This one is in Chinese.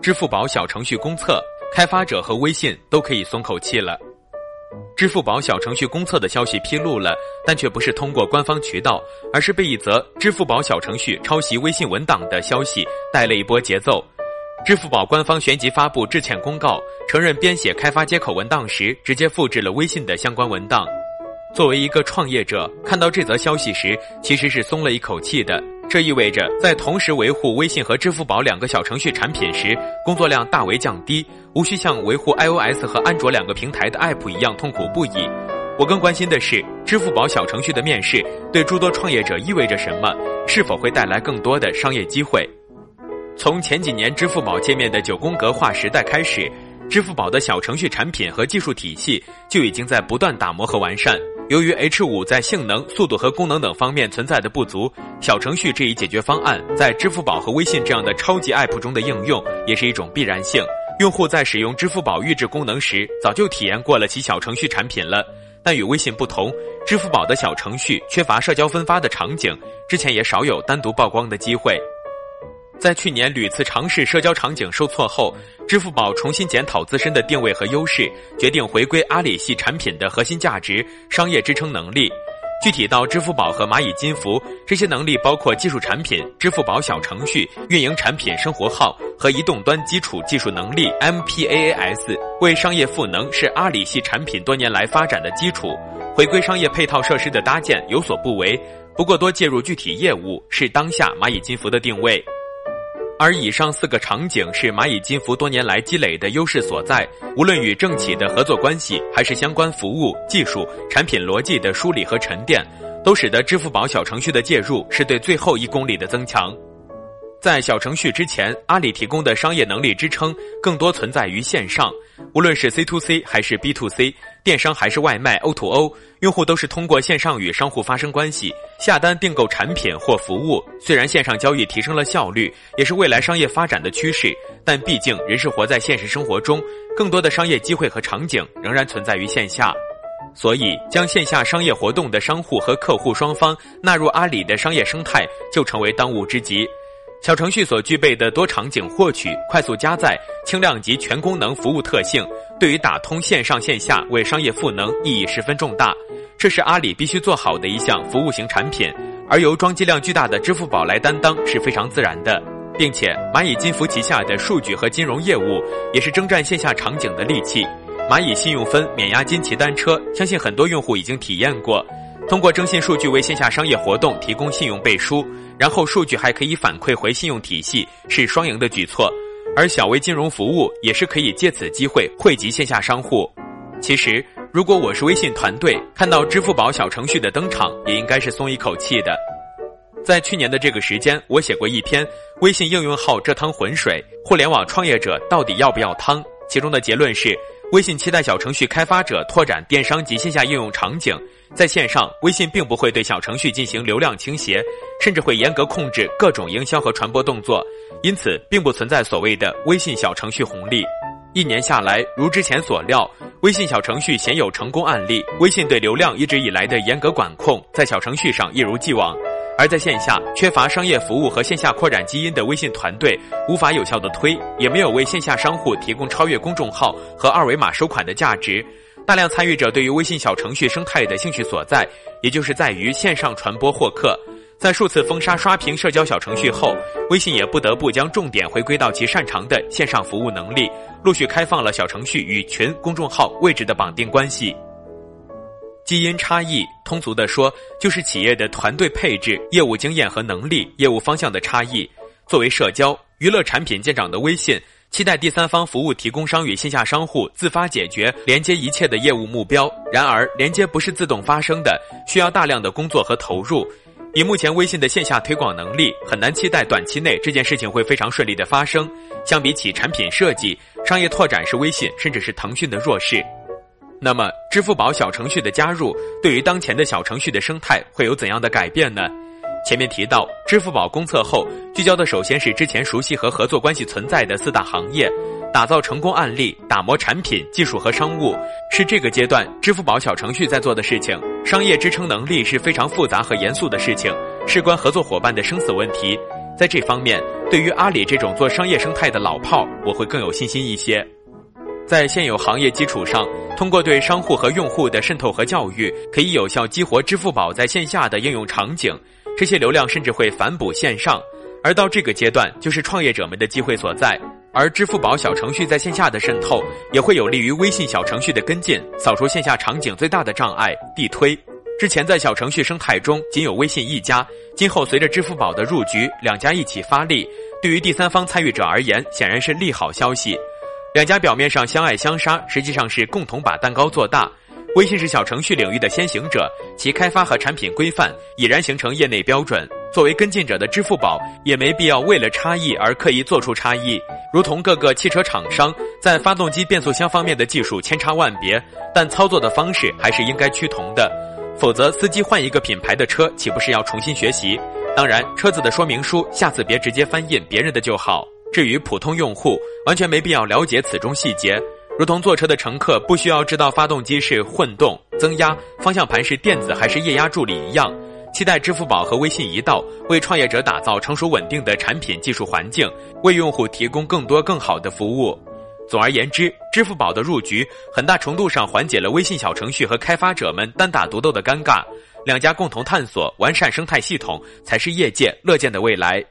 支付宝小程序公测，开发者和微信都可以松口气了。支付宝小程序公测的消息披露了，但却不是通过官方渠道，而是被一则支付宝小程序抄袭微信文档的消息带了一波节奏。支付宝官方旋即发布致歉公告，承认编写开发接口文档时直接复制了微信的相关文档。作为一个创业者，看到这则消息时，其实是松了一口气的。这意味着在同时维护微信和支付宝两个小程序产品时，工作量大为降低，无需像维护 iOS 和安卓两个平台的 App 一样痛苦不已。我更关心的是，支付宝小程序的面世对诸多创业者意味着什么？是否会带来更多的商业机会？从前几年支付宝界面的九宫格化时代开始，支付宝的小程序产品和技术体系就已经在不断打磨和完善。由于 H 五在性能、速度和功能等方面存在的不足，小程序这一解决方案在支付宝和微信这样的超级 App 中的应用也是一种必然性。用户在使用支付宝预置功能时，早就体验过了其小程序产品了。但与微信不同，支付宝的小程序缺乏社交分发的场景，之前也少有单独曝光的机会。在去年屡次尝试社交场景受挫后，支付宝重新检讨自身的定位和优势，决定回归阿里系产品的核心价值——商业支撑能力。具体到支付宝和蚂蚁金服，这些能力包括技术产品、支付宝小程序、运营产品生活号和移动端基础技术能力 （MPaaS）。为商业赋能是阿里系产品多年来发展的基础。回归商业配套设施的搭建有所不为，不过多介入具体业务是当下蚂蚁金服的定位。而以上四个场景是蚂蚁金服多年来积累的优势所在，无论与政企的合作关系，还是相关服务、技术、产品逻辑的梳理和沉淀，都使得支付宝小程序的介入是对最后一公里的增强。在小程序之前，阿里提供的商业能力支撑更多存在于线上，无论是 C to C 还是 B to C，电商还是外卖 O to O，用户都是通过线上与商户发生关系，下单订购产品或服务。虽然线上交易提升了效率，也是未来商业发展的趋势，但毕竟人是活在现实生活中，更多的商业机会和场景仍然存在于线下，所以将线下商业活动的商户和客户双方纳入阿里的商业生态，就成为当务之急。小程序所具备的多场景获取、快速加载、轻量级全功能服务特性，对于打通线上线下为商业赋能意义十分重大。这是阿里必须做好的一项服务型产品，而由装机量巨大的支付宝来担当是非常自然的。并且，蚂蚁金服旗下的数据和金融业务也是征战线下场景的利器。蚂蚁信用分免押金骑单车，相信很多用户已经体验过。通过征信数据为线下商业活动提供信用背书，然后数据还可以反馈回信用体系，是双赢的举措。而小微金融服务也是可以借此机会惠及线下商户。其实，如果我是微信团队，看到支付宝小程序的登场，也应该是松一口气的。在去年的这个时间，我写过一篇《微信应用号这趟浑水》，互联网创业者到底要不要汤？其中的结论是。微信期待小程序开发者拓展电商及线下应用场景，在线上，微信并不会对小程序进行流量倾斜，甚至会严格控制各种营销和传播动作，因此并不存在所谓的微信小程序红利。一年下来，如之前所料，微信小程序鲜有成功案例，微信对流量一直以来的严格管控，在小程序上一如既往。而在线下缺乏商业服务和线下扩展基因的微信团队，无法有效的推，也没有为线下商户提供超越公众号和二维码收款的价值。大量参与者对于微信小程序生态的兴趣所在，也就是在于线上传播获客。在数次封杀刷屏社交小程序后，微信也不得不将重点回归到其擅长的线上服务能力，陆续开放了小程序与群、公众号位置的绑定关系。基因差异，通俗的说，就是企业的团队配置、业务经验和能力、业务方向的差异。作为社交娱乐产品见长的微信，期待第三方服务提供商与线下商户自发解决连接一切的业务目标。然而，连接不是自动发生的，需要大量的工作和投入。以目前微信的线下推广能力，很难期待短期内这件事情会非常顺利的发生。相比起产品设计，商业拓展是微信甚至是腾讯的弱势。那么，支付宝小程序的加入对于当前的小程序的生态会有怎样的改变呢？前面提到，支付宝公测后聚焦的首先是之前熟悉和合作关系存在的四大行业，打造成功案例，打磨产品技术和商务，是这个阶段支付宝小程序在做的事情。商业支撑能力是非常复杂和严肃的事情，事关合作伙伴的生死问题。在这方面，对于阿里这种做商业生态的老炮，我会更有信心一些。在现有行业基础上，通过对商户和用户的渗透和教育，可以有效激活支付宝在线下的应用场景。这些流量甚至会反哺线上，而到这个阶段，就是创业者们的机会所在。而支付宝小程序在线下的渗透，也会有利于微信小程序的跟进，扫除线下场景最大的障碍——地推。之前在小程序生态中仅有微信一家，今后随着支付宝的入局，两家一起发力，对于第三方参与者而言，显然是利好消息。两家表面上相爱相杀，实际上是共同把蛋糕做大。微信是小程序领域的先行者，其开发和产品规范已然形成业内标准。作为跟进者的支付宝，也没必要为了差异而刻意做出差异。如同各个汽车厂商在发动机、变速箱方面的技术千差万别，但操作的方式还是应该趋同的。否则，司机换一个品牌的车，岂不是要重新学习？当然，车子的说明书下次别直接翻印别人的就好。至于普通用户，完全没必要了解此中细节。如同坐车的乘客不需要知道发动机是混动、增压、方向盘是电子还是液压助力一样。期待支付宝和微信一道，为创业者打造成熟稳定的产品技术环境，为用户提供更多更好的服务。总而言之，支付宝的入局很大程度上缓解了微信小程序和开发者们单打独斗的尴尬。两家共同探索完善生态系统，才是业界乐见的未来。